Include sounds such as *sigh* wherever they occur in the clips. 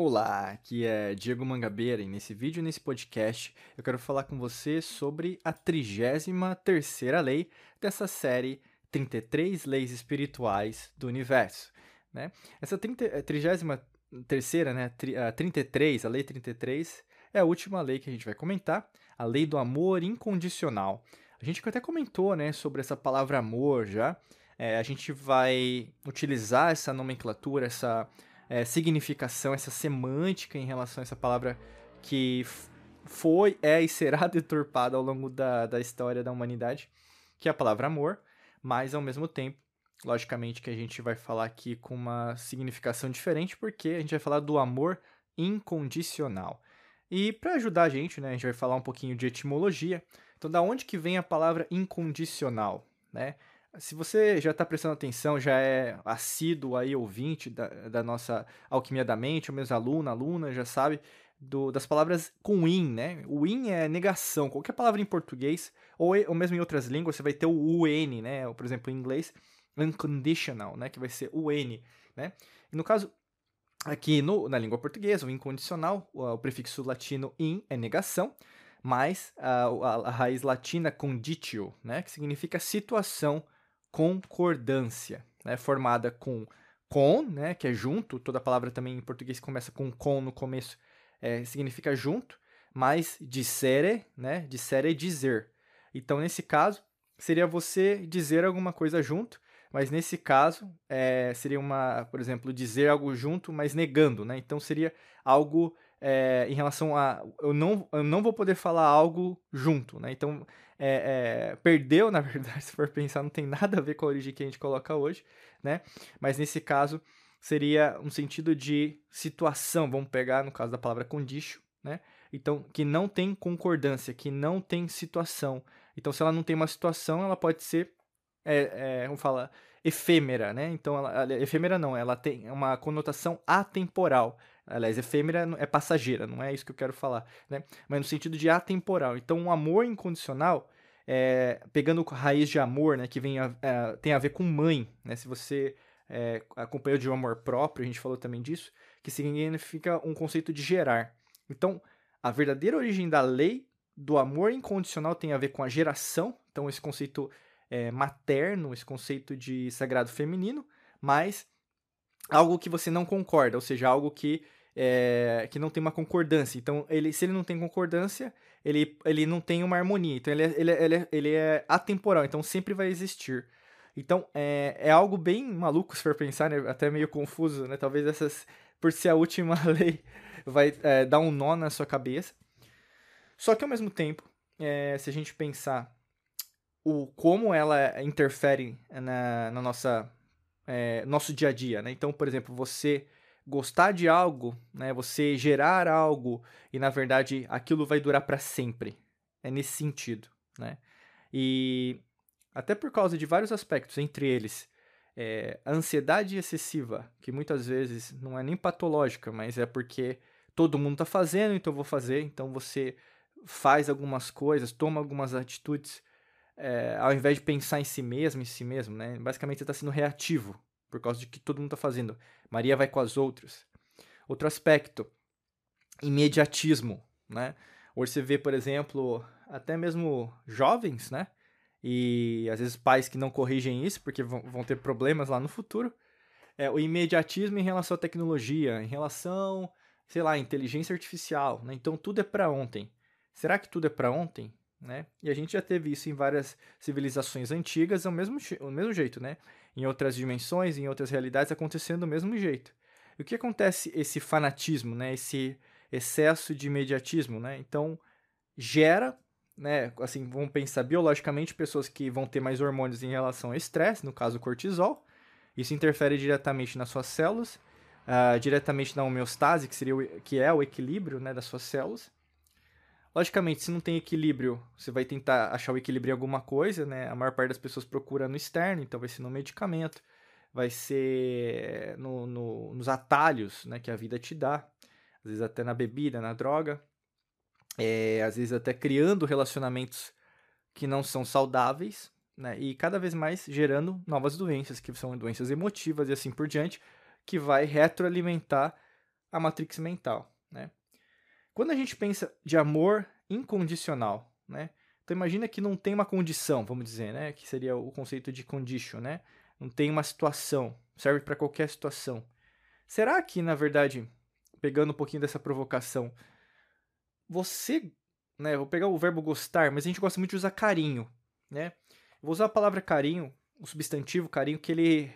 Olá, aqui é Diego Mangabeira e nesse vídeo, nesse podcast, eu quero falar com você sobre a 33ª lei dessa série 33 Leis Espirituais do Universo. Né? Essa 33ª, né, a 33, a lei 33, é a última lei que a gente vai comentar, a lei do amor incondicional. A gente até comentou né, sobre essa palavra amor já, é, a gente vai utilizar essa nomenclatura, essa é, significação, essa semântica em relação a essa palavra que foi, é e será *laughs* deturpada ao longo da, da história da humanidade, que é a palavra amor, mas ao mesmo tempo, logicamente que a gente vai falar aqui com uma significação diferente, porque a gente vai falar do amor incondicional. E para ajudar a gente, né, a gente vai falar um pouquinho de etimologia. Então, da onde que vem a palavra incondicional, né? Se você já está prestando atenção, já é assíduo aí, ouvinte da, da nossa Alquimia da Mente, ou mesmo aluno, aluna, já sabe do, das palavras com in, né? O in é negação. Qualquer palavra em português, ou, ou mesmo em outras línguas, você vai ter o un, né? Por exemplo, em inglês, unconditional, né? Que vai ser o n, né? E no caso, aqui no, na língua portuguesa, o incondicional, o, o prefixo latino in é negação, mais a, a, a raiz latina conditio, né? Que significa situação concordância, né, formada com com, né, que é junto, toda palavra também em português começa com com no começo, é, significa junto, mas dissere, né, dissere é dizer. Então, nesse caso, seria você dizer alguma coisa junto, mas nesse caso, é, seria uma, por exemplo, dizer algo junto, mas negando, né? Então, seria algo é, em relação a eu não, eu não vou poder falar algo junto, né? Então é, é, perdeu, na *laughs* verdade, se for pensar, não tem nada a ver com a origem que a gente coloca hoje, né? Mas nesse caso seria um sentido de situação, vamos pegar no caso da palavra condition, né? Então, que não tem concordância, que não tem situação. Então, se ela não tem uma situação, ela pode ser, é, é, vamos falar, efêmera, né? Então, ela, ela, efêmera não, ela tem uma conotação atemporal. Aliás, efêmera é passageira, não é isso que eu quero falar, né? Mas no sentido de atemporal. Então, um amor incondicional, é, pegando raiz de amor, né, que vem a, é, tem a ver com mãe, né? Se você é, acompanhou de um amor próprio, a gente falou também disso, que significa um conceito de gerar. Então, a verdadeira origem da lei do amor incondicional tem a ver com a geração, então esse conceito é, materno, esse conceito de sagrado feminino, mas algo que você não concorda, ou seja, algo que é, que não tem uma concordância. Então, ele, se ele não tem concordância, ele, ele não tem uma harmonia. Então, ele é, ele, é, ele, é, ele é atemporal, então sempre vai existir. Então, é, é algo bem maluco se for pensar, né? até meio confuso, né? Talvez essas, por ser a última *laughs* lei, vai é, dar um nó na sua cabeça. Só que, ao mesmo tempo, é, se a gente pensar o como ela interfere na, na nossa é, nosso dia a dia, né? Então, por exemplo, você gostar de algo, né? Você gerar algo e na verdade aquilo vai durar para sempre. É nesse sentido, né? E até por causa de vários aspectos, entre eles é, a ansiedade excessiva, que muitas vezes não é nem patológica, mas é porque todo mundo está fazendo, então eu vou fazer. Então você faz algumas coisas, toma algumas atitudes, é, ao invés de pensar em si mesmo, em si mesmo, né? Basicamente você está sendo reativo por causa de que todo mundo está fazendo. Maria vai com as outras. Outro aspecto, imediatismo, né? Hoje você vê, por exemplo, até mesmo jovens, né? e às vezes pais que não corrigem isso porque vão, ter problemas lá no futuro. É, o imediatismo em relação à tecnologia, em relação, sei lá, inteligência artificial, né? Então tudo é para ontem. Será que tudo é para ontem? Né? E a gente já teve isso em várias civilizações antigas, ao mesmo, ao mesmo jeito, né? Em outras dimensões, em outras realidades, acontecendo do mesmo jeito. E o que acontece esse fanatismo, né? Esse excesso de imediatismo, né? Então, gera né, assim, vamos pensar biologicamente, pessoas que vão ter mais hormônios em relação ao estresse, no caso cortisol. Isso interfere diretamente nas suas células, uh, diretamente na homeostase, que, seria o, que é o equilíbrio né, das suas células. Logicamente, se não tem equilíbrio, você vai tentar achar o equilíbrio em alguma coisa, né? A maior parte das pessoas procura no externo, então vai ser no medicamento, vai ser no, no, nos atalhos né, que a vida te dá, às vezes até na bebida, na droga é, às vezes até criando relacionamentos que não são saudáveis, né? E cada vez mais gerando novas doenças, que são doenças emotivas e assim por diante, que vai retroalimentar a matrix mental, né? Quando a gente pensa de amor incondicional, né? Então imagina que não tem uma condição, vamos dizer, né? Que seria o conceito de condition, né? Não tem uma situação, serve para qualquer situação. Será que, na verdade, pegando um pouquinho dessa provocação, você, né, vou pegar o verbo gostar, mas a gente gosta muito de usar carinho, né? Vou usar a palavra carinho, o substantivo carinho, que ele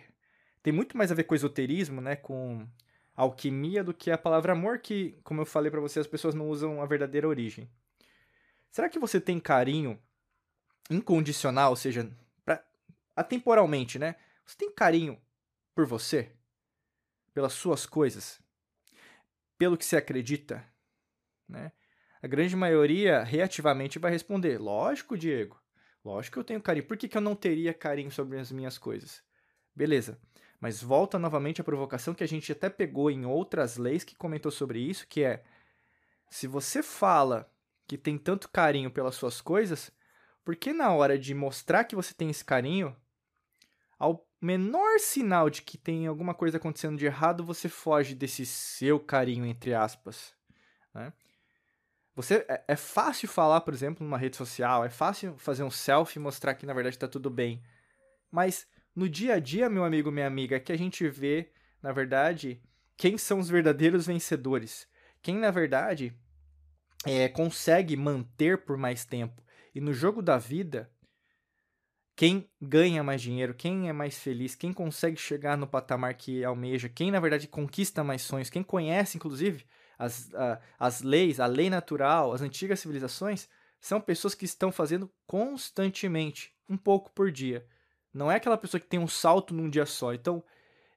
tem muito mais a ver com esoterismo, né, com alquimia do que a palavra amor, que, como eu falei para você, as pessoas não usam a verdadeira origem. Será que você tem carinho incondicional, ou seja, pra, atemporalmente, né? Você tem carinho por você? Pelas suas coisas? Pelo que você acredita? Né? A grande maioria reativamente vai responder: Lógico, Diego. Lógico que eu tenho carinho. Por que, que eu não teria carinho sobre as minhas coisas? Beleza. Mas volta novamente a provocação que a gente até pegou em outras leis que comentou sobre isso, que é se você fala que tem tanto carinho pelas suas coisas, por que na hora de mostrar que você tem esse carinho, ao menor sinal de que tem alguma coisa acontecendo de errado, você foge desse seu carinho, entre aspas? Né? Você é, é, fácil falar, por exemplo, numa rede social, é fácil fazer um selfie e mostrar que na verdade está tudo bem. Mas no dia a dia, meu amigo, minha amiga, que a gente vê, na verdade, quem são os verdadeiros vencedores. Quem, na verdade, é, consegue manter por mais tempo. E no jogo da vida, quem ganha mais dinheiro, quem é mais feliz, quem consegue chegar no patamar que almeja, quem, na verdade, conquista mais sonhos, quem conhece, inclusive, as, a, as leis, a lei natural, as antigas civilizações, são pessoas que estão fazendo constantemente, um pouco por dia. Não é aquela pessoa que tem um salto num dia só. Então,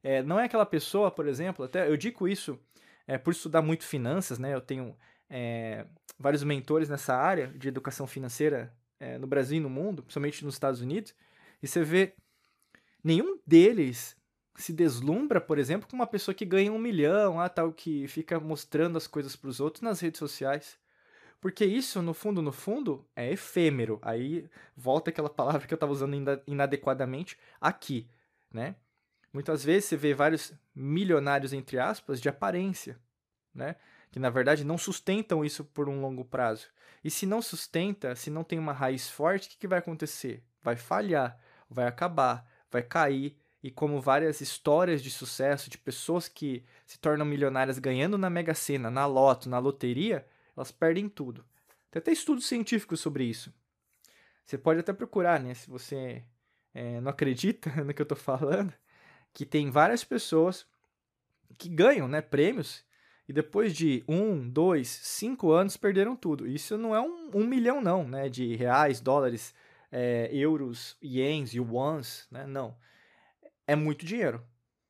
é, não é aquela pessoa, por exemplo, até eu digo isso é, por estudar muito finanças, né? Eu tenho é, vários mentores nessa área de educação financeira é, no Brasil e no mundo, principalmente nos Estados Unidos, e você vê nenhum deles se deslumbra, por exemplo, com uma pessoa que ganha um milhão, ah, tal, que fica mostrando as coisas para os outros nas redes sociais. Porque isso, no fundo, no fundo, é efêmero. Aí volta aquela palavra que eu estava usando inadequadamente aqui, né? Muitas vezes você vê vários milionários, entre aspas, de aparência, né? Que na verdade não sustentam isso por um longo prazo. E se não sustenta, se não tem uma raiz forte, o que, que vai acontecer? Vai falhar, vai acabar, vai cair, e como várias histórias de sucesso de pessoas que se tornam milionárias ganhando na Mega Sena, na loto, na loteria, elas perdem tudo. Tem até estudos científicos sobre isso. Você pode até procurar, né? Se você é, não acredita *laughs* no que eu estou falando, que tem várias pessoas que ganham né, prêmios e depois de um, dois, cinco anos perderam tudo. Isso não é um, um milhão, não, né? De reais, dólares, é, euros, ienes, yuans, né? Não é muito dinheiro.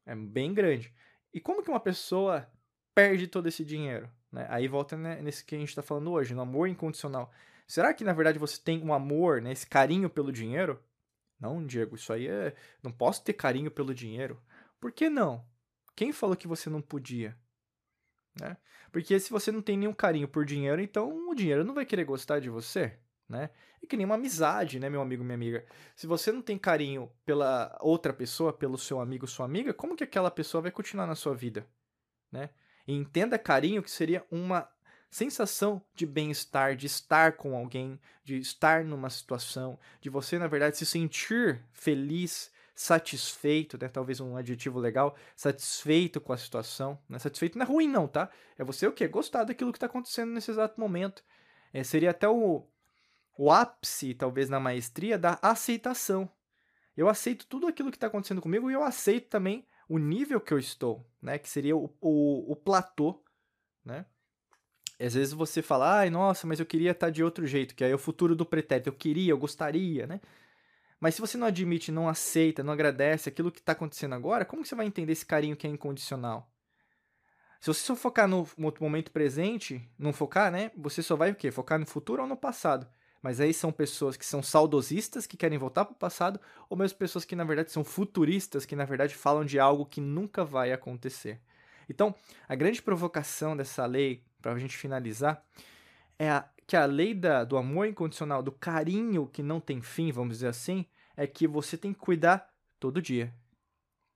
É bem grande. E como que uma pessoa perde todo esse dinheiro? Né? Aí volta né, nesse que a gente está falando hoje, no amor incondicional. Será que na verdade você tem um amor, né, esse carinho pelo dinheiro? Não, Diego, isso aí é. Não posso ter carinho pelo dinheiro. Por que não? Quem falou que você não podia? Né? Porque se você não tem nenhum carinho por dinheiro, então o dinheiro não vai querer gostar de você né? E que nem uma amizade, né, meu amigo, minha amiga. Se você não tem carinho pela outra pessoa, pelo seu amigo, sua amiga, como que aquela pessoa vai continuar na sua vida, né? E entenda carinho que seria uma sensação de bem-estar, de estar com alguém, de estar numa situação, de você, na verdade, se sentir feliz, satisfeito, né? Talvez um adjetivo legal, satisfeito com a situação. Né? Satisfeito não é ruim, não, tá? É você o quê? Gostar daquilo que está acontecendo nesse exato momento. É, seria até o, o ápice, talvez, na maestria da aceitação. Eu aceito tudo aquilo que está acontecendo comigo e eu aceito também o nível que eu estou, né? Que seria o, o, o platô, né? Às vezes você fala, ai, nossa, mas eu queria estar tá de outro jeito, que aí é o futuro do pretérito, eu queria, eu gostaria, né? Mas se você não admite, não aceita, não agradece aquilo que está acontecendo agora, como você vai entender esse carinho que é incondicional? Se você só focar no momento presente, não focar, né? Você só vai o quê? Focar no futuro ou no passado. Mas aí são pessoas que são saudosistas, que querem voltar para o passado, ou mesmo pessoas que na verdade são futuristas, que na verdade falam de algo que nunca vai acontecer. Então, a grande provocação dessa lei, para a gente finalizar, é a que a lei da, do amor incondicional, do carinho que não tem fim, vamos dizer assim, é que você tem que cuidar todo dia.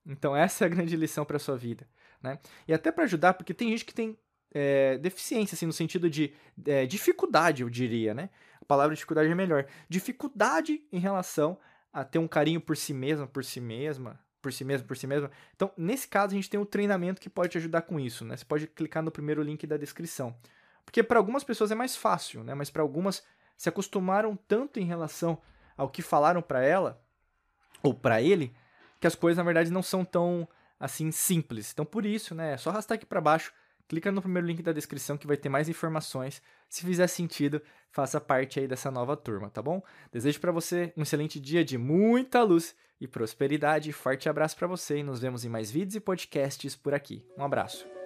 Então essa é a grande lição para sua vida, né? E até para ajudar, porque tem gente que tem é, deficiência, assim, no sentido de é, dificuldade, eu diria, né? Palavra dificuldade é melhor. Dificuldade em relação a ter um carinho por si mesma, por si mesma, por si mesmo, por si mesma. Então, nesse caso, a gente tem um treinamento que pode te ajudar com isso, né? Você pode clicar no primeiro link da descrição. Porque para algumas pessoas é mais fácil, né? Mas para algumas se acostumaram tanto em relação ao que falaram para ela ou para ele, que as coisas na verdade não são tão assim simples. Então por isso, né, é só arrastar aqui para baixo, clica no primeiro link da descrição que vai ter mais informações. Se fizer sentido, faça parte aí dessa nova turma, tá bom? Desejo para você um excelente dia de muita luz e prosperidade. Forte abraço para você e nos vemos em mais vídeos e podcasts por aqui. Um abraço.